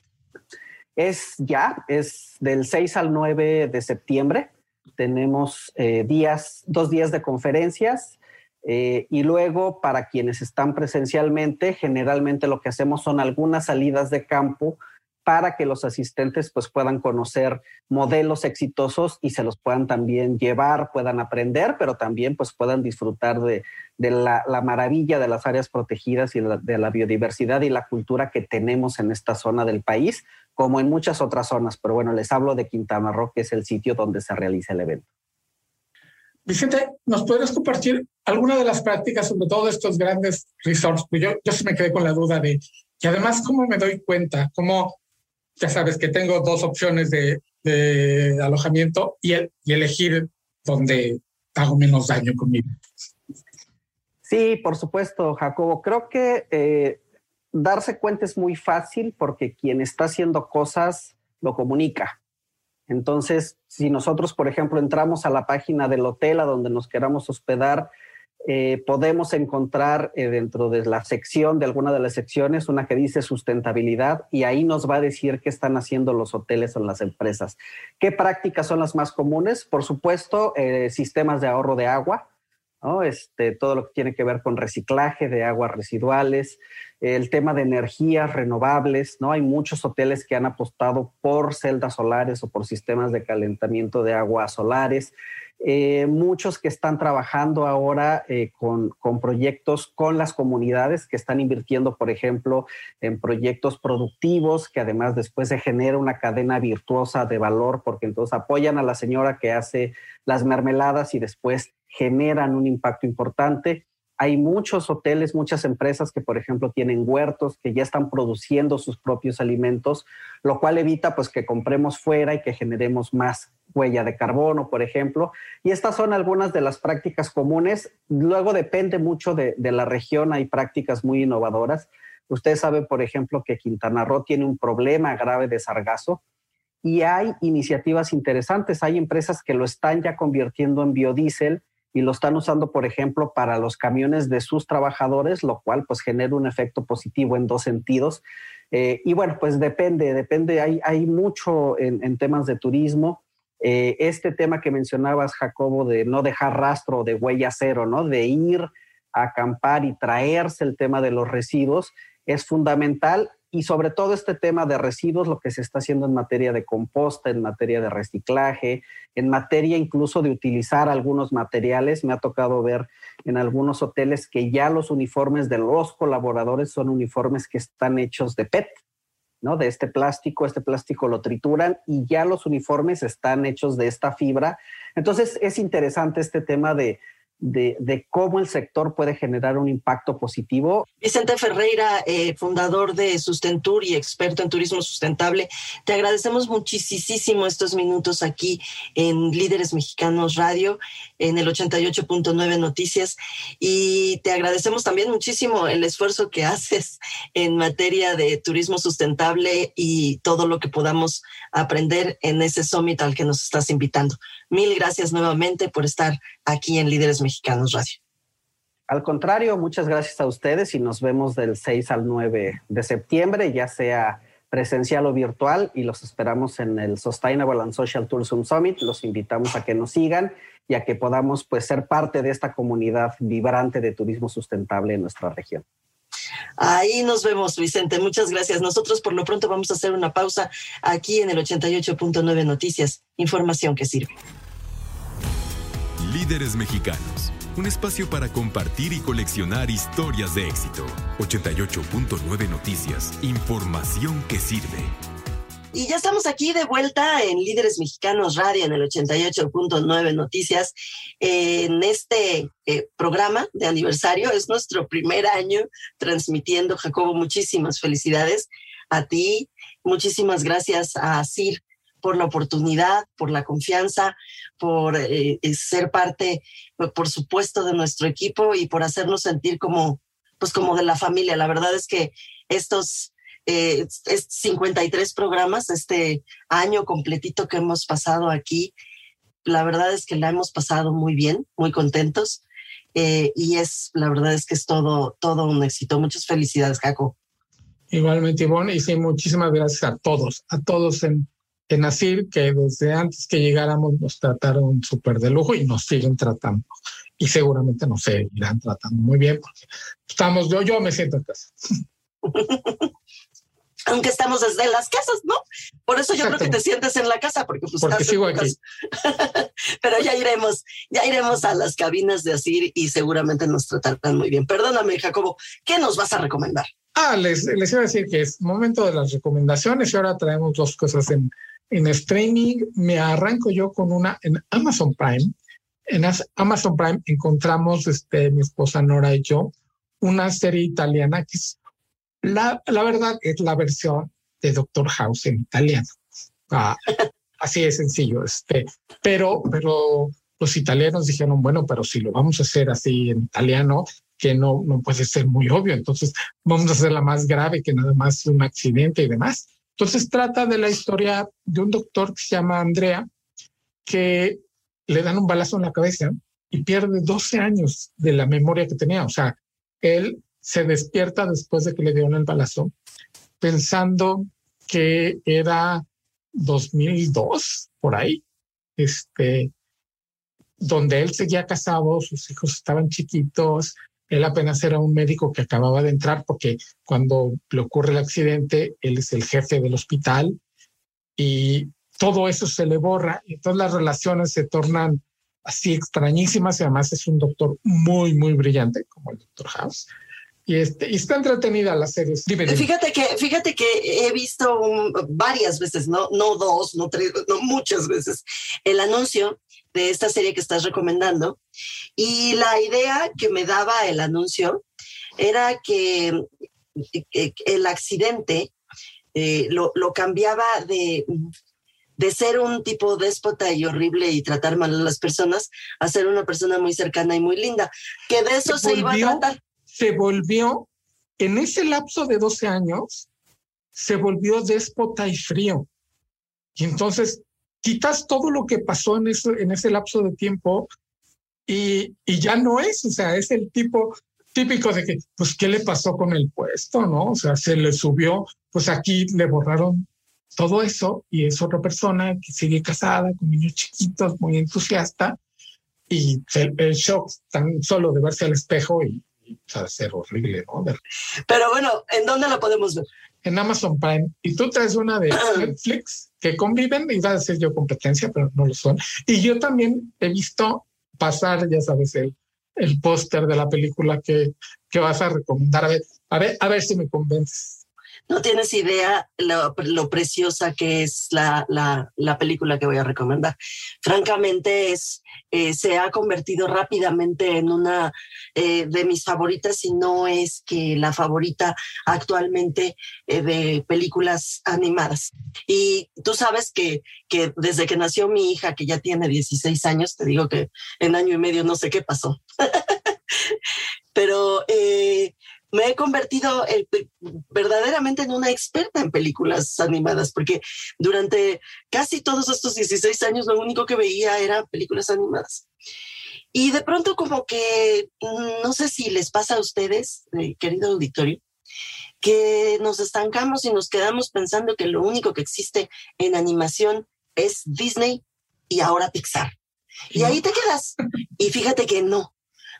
Es ya, es del 6 al 9 de septiembre. Tenemos eh, días, dos días de conferencias y luego para quienes están presencialmente, generalmente lo que hacemos son algunas salidas de campo para que los asistentes pues puedan conocer modelos exitosos y se los puedan también llevar, puedan aprender, pero también pues puedan disfrutar de, la, maravilla de las áreas protegidas y de la biodiversidad y la cultura que tenemos en esta zona del país, como en muchas otras zonas. Pero bueno, les hablo de Quintana Roo, que es el sitio donde se realiza el evento. Vicente, ¿nos podrías compartir alguna de las prácticas, sobre todo de estos grandes resorts? Pues yo, yo sí me quedé con la duda de, y además, ¿cómo me doy cuenta? ¿Cómo, ya sabes que tengo dos opciones de, alojamiento y, elegir dónde hago menos daño conmigo. Sí, por supuesto, Jacobo. Creo que eh, darse cuenta es muy fácil porque quien está haciendo cosas lo comunica. Entonces, si nosotros, por ejemplo, entramos a la página del hotel a donde nos queramos hospedar, eh, podemos encontrar eh, dentro de la sección, de alguna de las secciones, una que dice sustentabilidad y ahí nos va a decir qué están haciendo los hoteles o las empresas. ¿Qué prácticas son las más comunes? Por supuesto, eh, sistemas de ahorro de agua, este, todo lo que tiene que ver con reciclaje de aguas residuales, el tema de energías renovables, ¿no? Hay muchos hoteles que han apostado por celdas solares o por sistemas de calentamiento de agua solares. Eh, muchos que están trabajando ahora eh, con, proyectos con las comunidades que están invirtiendo, por ejemplo, en proyectos productivos que además después se genera una cadena virtuosa de valor porque entonces apoyan a la señora que hace las mermeladas y después generan un impacto importante. Hay muchos hoteles, muchas empresas que, por ejemplo, tienen huertos que ya están produciendo sus propios alimentos, lo cual evita pues que compremos fuera y que generemos más huella de carbono, por ejemplo. Y estas son algunas de las prácticas comunes. Luego depende mucho de, de la región, hay prácticas muy innovadoras. Ustedes saben, por ejemplo, que Quintana Roo tiene un problema grave de sargazo y hay iniciativas interesantes. Hay empresas que lo están ya convirtiendo en biodiesel y lo están usando, por ejemplo, para los camiones de sus trabajadores, lo cual pues genera un efecto positivo en dos sentidos. Eh, y bueno, pues depende, depende, hay, hay mucho en, temas de turismo. Eh, este tema que mencionabas, Jacobo, de no dejar rastro de huella cero, ¿no? De ir a acampar y traerse el tema de los residuos es fundamental y sobre todo este tema de residuos, lo que se está haciendo en materia de composta, en materia de reciclaje, en materia incluso de utilizar algunos materiales. Me ha tocado ver en algunos hoteles que ya los uniformes de los colaboradores son uniformes que están hechos de PET, ¿no? De este plástico, este plástico lo trituran y ya los uniformes están hechos de esta fibra. Entonces es interesante este tema de de, cómo el sector puede generar un impacto positivo. Vicente Ferreira, eh, fundador de Sustentur y experto en turismo sustentable, te agradecemos muchísimo estos minutos aquí en Líderes Mexicanos Radio, en el 88.9 Noticias, y te agradecemos también muchísimo el esfuerzo que haces en materia de turismo sustentable y todo lo que podamos aprender en ese summit al que nos estás invitando. Mil gracias nuevamente por estar aquí en Líderes Mexicanos Radio. Al contrario, muchas gracias a ustedes y nos vemos del 6 al 9 de septiembre, ya sea presencial o virtual, y los esperamos en el Sustainable and Social Tourism Summit. Los invitamos a que nos sigan y a que podamos pues, ser parte de esta comunidad vibrante de turismo sustentable en nuestra región. Ahí nos vemos, Vicente. Muchas gracias. Nosotros por lo pronto vamos a hacer una pausa aquí en el 88.9 Noticias. Información que sirve. Líderes Mexicanos. Un espacio para compartir y coleccionar historias de éxito. 88.9 Noticias. Información que sirve. Y ya estamos aquí de vuelta en Líderes Mexicanos Radio en el 88.9 Noticias. En este eh, programa de aniversario es nuestro primer año transmitiendo. Jacobo, muchísimas felicidades a ti. Muchísimas gracias a CIR por la oportunidad, por la confianza, por eh, ser parte, por supuesto, de nuestro equipo y por hacernos sentir como, pues como de la familia. La verdad es que estos eh, es 53 programas este año completito que hemos pasado aquí. La verdad es que la hemos pasado muy bien, muy contentos. Eh, y es, la verdad es que es todo, todo un éxito. Muchas felicidades, Caco. Igualmente, Ivonne, y sí, muchísimas gracias a todos, a todos en, en ASIR, que desde antes que llegáramos nos trataron súper de lujo y nos siguen tratando. Y seguramente nos seguirán tratando muy bien porque estamos, yo, yo me siento en casa. (laughs) aunque estamos desde las casas, ¿no? Por eso yo creo que te sientes en la casa, porque pues porque sigo aquí. (laughs) Pero ya iremos, ya iremos a las cabinas de Asir y seguramente nos tratarán muy bien. Perdóname, Jacobo, ¿qué nos vas a recomendar? Ah, les, les iba a decir que es momento de las recomendaciones y ahora traemos dos cosas en, en streaming. Me arranco yo con una en Amazon Prime. En Amazon Prime encontramos, este, mi esposa Nora y yo, una serie italiana que es la, la verdad es la versión de Doctor House en italiano. Ah, (laughs) así de sencillo. Este, pero, pero los italianos dijeron, bueno, pero si lo vamos a hacer así en italiano, que no, no puede ser muy obvio. Entonces vamos a hacerla más grave que nada más un accidente y demás. Entonces trata de la historia de un doctor que se llama Andrea, que le dan un balazo en la cabeza y pierde 12 años de la memoria que tenía. O sea, él se despierta después de que le dieron el balazo, pensando que era 2002, por ahí, este, donde él seguía casado, sus hijos estaban chiquitos, él apenas era un médico que acababa de entrar porque cuando le ocurre el accidente, él es el jefe del hospital y todo eso se le borra todas las relaciones se tornan así extrañísimas y además es un doctor muy, muy brillante como el doctor House. Y, este, y está entretenida la serie. Fíjate que, fíjate que he visto varias veces, no, no dos, no tres, no muchas veces, el anuncio de esta serie que estás recomendando. Y la idea que me daba el anuncio era que, el accidente eh, lo, lo, cambiaba de, de ser un tipo déspota y horrible y tratar mal a las personas a ser una persona muy cercana y muy linda, que de eso se iba a tratar se volvió, en ese lapso de 12 años, se volvió déspota y frío. Y entonces quitas todo lo que pasó en ese, en ese lapso de tiempo y, y ya no es, o sea, es el tipo típico de que, pues, ¿qué le pasó con el puesto? ¿No? O sea, se le subió, pues aquí le borraron todo eso y es otra persona que sigue casada con niños chiquitos, muy entusiasta y el, el shock tan solo de verse al espejo y, a ser horrible, ¿no? Pero bueno, ¿en dónde la podemos ver? En Amazon Prime. Y tú traes una de (clears throat) Netflix que conviven, iba a decir yo competencia, pero no lo son. Y yo también he visto pasar, ya sabes, el, el póster de la película que, que vas a recomendar. A ver, a ver, a ver si me convences. No tienes idea lo, preciosa que es la, la, la, película que voy a recomendar. Francamente, es, eh, se ha convertido rápidamente en una eh, de mis favoritas, y no es que la favorita actualmente eh, de películas animadas. Y tú sabes que, que desde que nació mi hija, que ya tiene 16 años, te digo que en año y medio no sé qué pasó. (laughs) Pero me he convertido eh, verdaderamente en una experta en películas animadas, porque durante casi todos estos 16 años lo único que veía eran películas animadas. Y de pronto como que, mm, no sé si les pasa a ustedes, eh, querido auditorio, que nos estancamos y nos quedamos pensando que lo único que existe en animación es Disney y ahora Pixar. Y ahí te quedas. Y fíjate que no,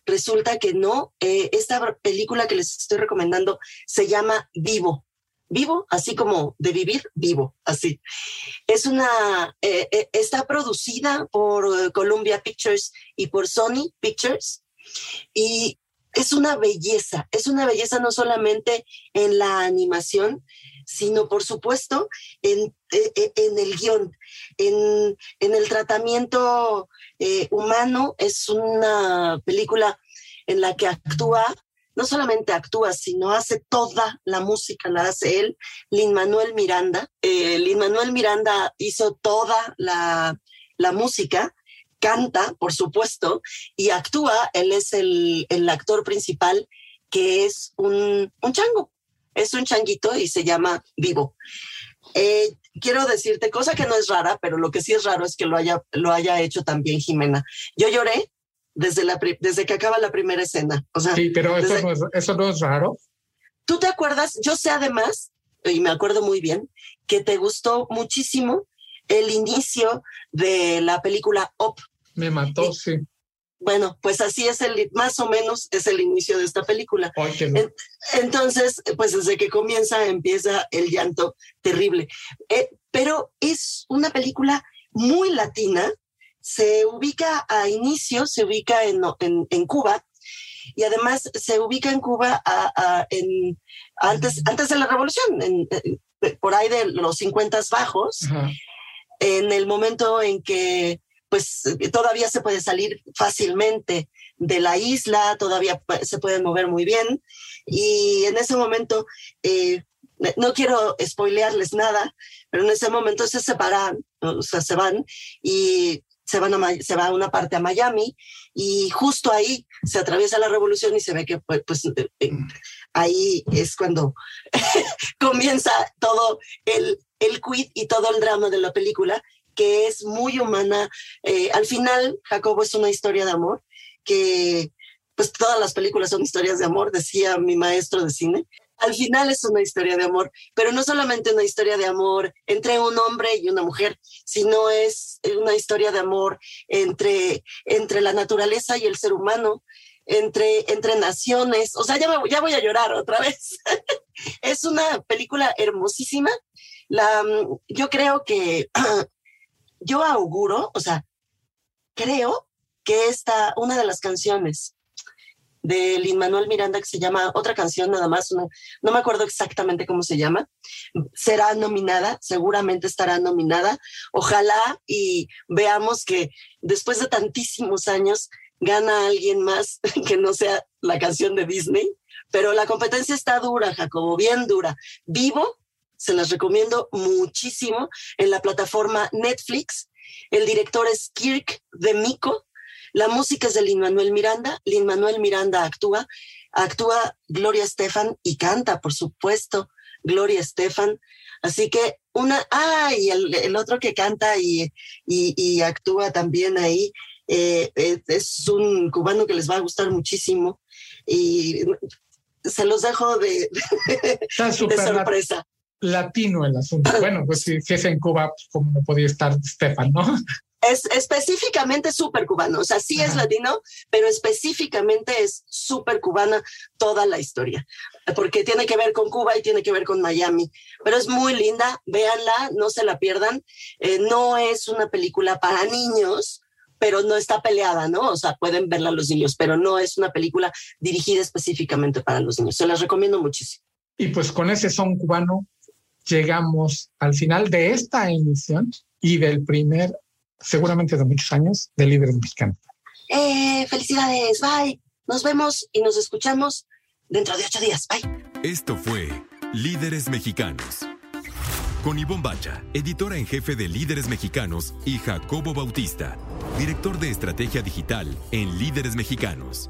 resulta que no. Eh, esta película que les estoy recomendando se llama Vivo. Vivo, así como de vivir, vivo, así. Es una, eh, eh, está producida por Columbia Pictures y por Sony Pictures y es una belleza, es una belleza no solamente en la animación, sino por supuesto en, en el guion, en, en el tratamiento eh, humano. Es una película en la que actúa, no solamente actúa, sino hace toda la música, la hace él, Lin Manuel Miranda. Eh, Lin Manuel Miranda hizo toda la, la música canta, por supuesto, y actúa, él es el, el actor principal, que es un, un, chango, es un changuito y se llama Vivo. Eh, quiero decirte, cosa que no es rara, pero lo que sí es raro es que lo haya, lo haya hecho también Jimena. Yo lloré desde, la, desde que acaba la primera escena. O sea, sí, pero eso, no es, eso no es raro. ¿Tú te acuerdas? Yo sé además, y me acuerdo muy bien, que te gustó muchísimo el inicio de la película Up. Me mató, sí. Bueno, pues así es el, más o menos es el inicio de esta película. Entonces, pues desde que comienza empieza el llanto terrible. Eh, pero es una película muy latina, se ubica a inicio, se ubica en, en, Cuba y además se ubica en Cuba en, antes, antes de la revolución, en, por ahí de los 50 bajos, en el momento en que pues todavía se puede salir fácilmente de la isla, todavía se pueden mover muy bien. Y en ese momento, eh, no quiero spoilearles nada, pero en ese momento se separan, o sea, se van y se, van a, se va a una parte a Miami y justo ahí se atraviesa la revolución y se ve que pues, pues eh, eh, ahí es cuando (laughs) comienza todo el, el quid y todo el drama de la película que es muy humana. Eh, al final, Jacobo es una historia de amor, que pues todas las películas son historias de amor, decía mi maestro de cine. Al final es una historia de amor, pero no solamente una historia de amor entre un hombre y una mujer, sino es una historia de amor entre, entre la naturaleza y el ser humano, entre, entre naciones. O sea, ya, ya voy a llorar otra vez. (laughs) es una película hermosísima. La, yo creo que (clears throat) yo auguro, o sea, creo que esta, una de las canciones de Lin Manuel Miranda que se llama otra canción nada más, no, me acuerdo exactamente cómo se llama, será nominada, seguramente estará nominada. Ojalá y veamos que después de tantísimos años gana alguien más (laughs) que no sea la canción de Disney, pero la competencia está dura, Jacobo, bien dura. Vivo se las recomiendo muchísimo en la plataforma Netflix. El director es Kirk de Mico. La música es de Lin Manuel Miranda. Lin Manuel Miranda actúa. Actúa Gloria Estefan y canta, por supuesto, Gloria Estefan. Así que una, ah, y el, otro que canta y, y, actúa también ahí eh, es un cubano que les va a gustar muchísimo. Y se los dejo de, (laughs) de sorpresa latino el asunto. (laughs) Bueno, pues si, es en Cuba, pues, como no podía estar Stefan, ¿no? Es específicamente súper cubano, o sea, sí es latino, pero específicamente es súper cubana toda la historia, porque tiene que ver con Cuba y tiene que ver con Miami, pero es muy linda, véanla, no se la pierdan, eh, no es una película para niños, pero no está peleada, ¿no? O sea, pueden verla los niños, pero no es una película dirigida específicamente para los niños, se las recomiendo muchísimo. Y pues con ese son cubano llegamos al final de esta emisión y del primer, seguramente de muchos años, de Líderes Mexicanos. Eh, felicidades, bye. Nos vemos y nos escuchamos dentro de ocho días. Bye. Esto fue Líderes Mexicanos. Con Ivonne Bacha, editora en jefe de Líderes Mexicanos, y Jacobo Bautista, director de estrategia digital en Líderes Mexicanos.